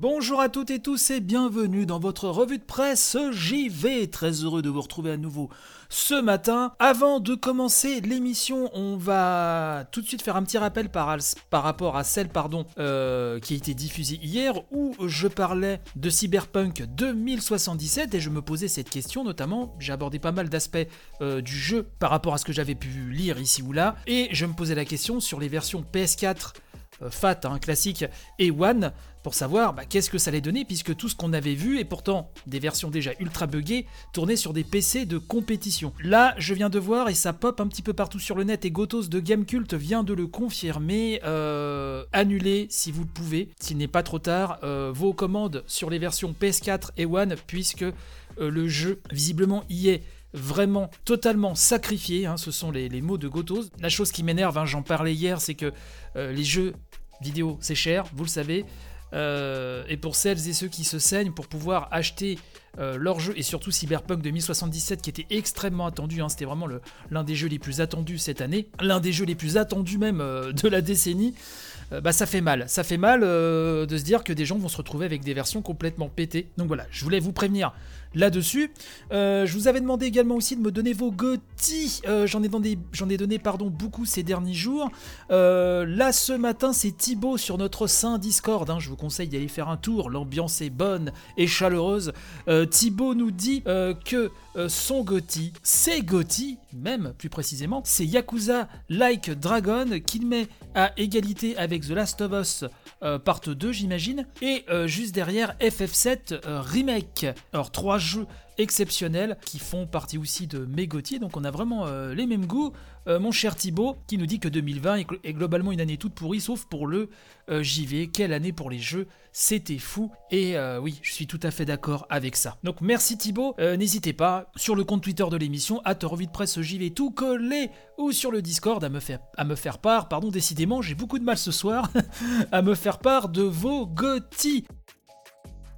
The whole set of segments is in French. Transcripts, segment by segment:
Bonjour à toutes et tous et bienvenue dans votre revue de presse JV. Très heureux de vous retrouver à nouveau ce matin. Avant de commencer l'émission, on va tout de suite faire un petit rappel par, par rapport à celle pardon, euh, qui a été diffusée hier où je parlais de Cyberpunk 2077 et je me posais cette question notamment. J'ai abordé pas mal d'aspects euh, du jeu par rapport à ce que j'avais pu lire ici ou là et je me posais la question sur les versions PS4 euh, FAT, hein, classique, et One, pour savoir bah, qu'est-ce que ça allait donner, puisque tout ce qu'on avait vu, et pourtant des versions déjà ultra buggées, tournaient sur des PC de compétition. Là, je viens de voir, et ça pop un petit peu partout sur le net, et Gotos de Gamecult vient de le confirmer, euh, annulez si vous le pouvez, s'il n'est pas trop tard, euh, vos commandes sur les versions PS4 et One, puisque le jeu, visiblement, y est vraiment totalement sacrifié, hein, ce sont les, mots de Gotos. La chose qui m'énerve, hein, j'en parlais hier, c'est que les jeux vidéo, c'est cher, vous le savez. Euh, et pour celles et ceux qui se saignent pour pouvoir acheter euh, leur jeu, et surtout Cyberpunk 2077 qui était extrêmement attendu, hein, c'était vraiment l'un des jeux les plus attendus cette année, l'un des jeux les plus attendus même euh, de la décennie, bah ça fait mal, ça fait mal de se dire que des gens vont se retrouver avec des versions complètement pétées. Donc voilà, je voulais vous prévenir là-dessus. Euh, je vous avais demandé également aussi de me donner vos GOTY. Euh, j'en ai donné, j'en ai donné pardon, beaucoup ces derniers jours. Euh, là, ce matin, c'est Thibaut sur notre sein Discord. Hein. je vous conseille d'aller faire un tour. L'ambiance est bonne et chaleureuse. Thibaut nous dit que son GOTY, c'est GOTY, même plus précisément, c'est Yakuza Like Dragon qu'il met à égalité avec The Last of Us Part 2, j'imagine. Et juste derrière, FF7 Remake. Alors, trois jeux exceptionnels qui font partie aussi de mes Donc on a vraiment euh, les mêmes goûts. Euh, mon cher Thibaut qui nous dit que 2020 est, globalement une année toute pourrie sauf pour le euh, JV. Quelle année pour les jeux, c'était fou. Et oui, je suis tout à fait d'accord avec ça. Donc merci Thibaut. N'hésitez pas sur le compte Twitter de l'émission, à de presse JV tout collé ou sur le Discord à me faire, part. Pardon, décidément, j'ai beaucoup de mal ce soir à me faire part de vos gothis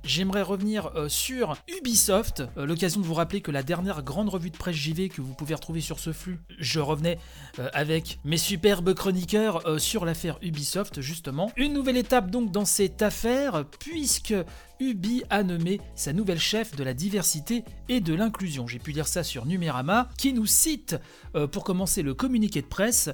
j'aimerais revenir euh, sur Ubisoft. Euh, l'occasion de vous rappeler que la dernière grande revue de presse JV que vous pouvez retrouver sur ce flux, je revenais euh, avec mes superbes chroniqueurs sur l'affaire Ubisoft, justement. Une nouvelle étape donc dans cette affaire, puisque Ubi a nommé sa nouvelle chef de la diversité et de l'inclusion. J'ai pu lire ça sur Numérama, qui nous cite, pour commencer, le communiqué de presse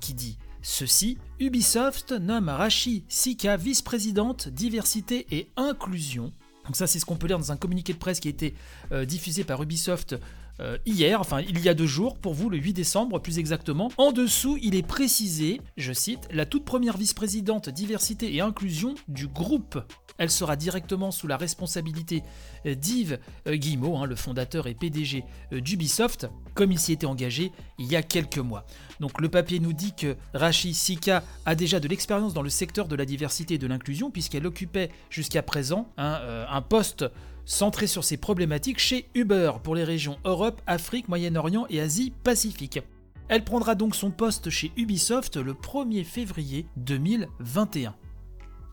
qui dit Ceci, Ubisoft nomme Rachi Sika vice-présidente diversité et inclusion. Donc ça c'est ce qu'on peut lire dans un communiqué de presse qui a été euh, diffusé par Ubisoft euh, hier, enfin il y a deux jours, pour vous le 8 décembre plus exactement. En dessous, il est précisé, je cite, la toute première vice-présidente diversité et inclusion du groupe. Elle sera directement sous la responsabilité euh, d'Yves euh, Guillemot, hein, le fondateur et PDG d'Ubisoft, comme il s'y était engagé il y a quelques mois. Donc le papier nous dit que Rachi Sika a déjà de l'expérience dans le secteur de la diversité et de l'inclusion, puisqu'elle occupait jusqu'à présent un poste centré sur ces problématiques chez Uber pour les régions Europe, Afrique, Moyen-Orient et Asie-Pacifique. Elle prendra donc son poste chez Ubisoft le 1er février 2021.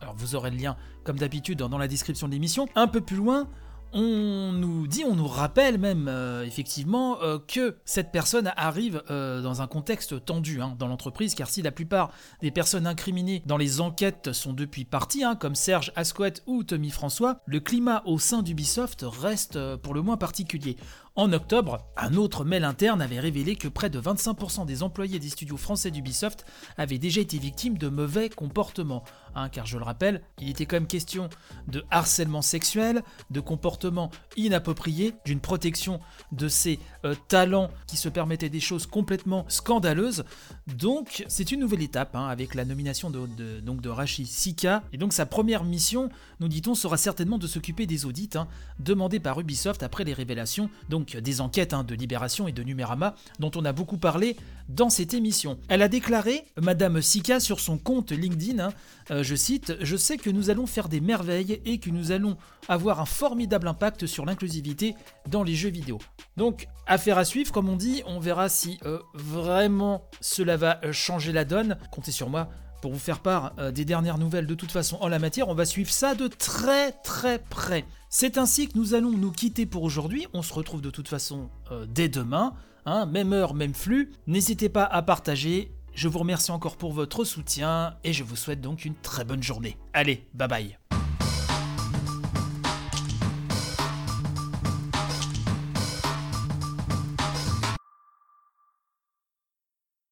Alors vous aurez le lien comme d'habitude dans la description de l'émission. Un peu plus loin, on nous dit, on nous rappelle même euh, effectivement euh, que cette personne arrive euh, dans un contexte tendu hein, dans l'entreprise, car si la plupart des personnes incriminées dans les enquêtes sont depuis parties, hein, comme Serge Asquette ou Tommy François, le climat au sein d'Ubisoft reste pour le moins particulier. En octobre, un autre mail interne avait révélé que près de 25% des employés des studios français d'Ubisoft avaient déjà été victimes de mauvais comportements. Hein, car je le rappelle, il était quand même question de harcèlement sexuel, de comportements inappropriés, d'une protection de ces euh, talents qui se permettaient des choses complètement scandaleuses. Donc c'est une nouvelle étape hein, avec la nomination de, de Sika. Et donc sa première mission, nous dit-on, sera certainement de s'occuper des audits hein, demandés par Ubisoft après les révélations des enquêtes hein, de Libération et de Numérama dont on a beaucoup parlé dans cette émission. Elle a déclaré, Madame Sika, sur son compte LinkedIn, hein, euh, je cite, Je sais que nous allons faire des merveilles et que nous allons avoir un formidable impact sur l'inclusivité dans les jeux vidéo. Donc, affaire à suivre, comme on dit, on verra si euh, vraiment cela va euh, changer la donne. Comptez sur moi pour vous faire part des dernières nouvelles de toute façon en la matière. On va suivre ça de très très près. C'est ainsi que nous allons nous quitter pour aujourd'hui. On se retrouve de toute façon euh, dès demain, hein, même heure, même flux. N'hésitez pas à partager. Je vous remercie encore pour votre soutien et je vous souhaite donc une très bonne journée. Allez, bye bye.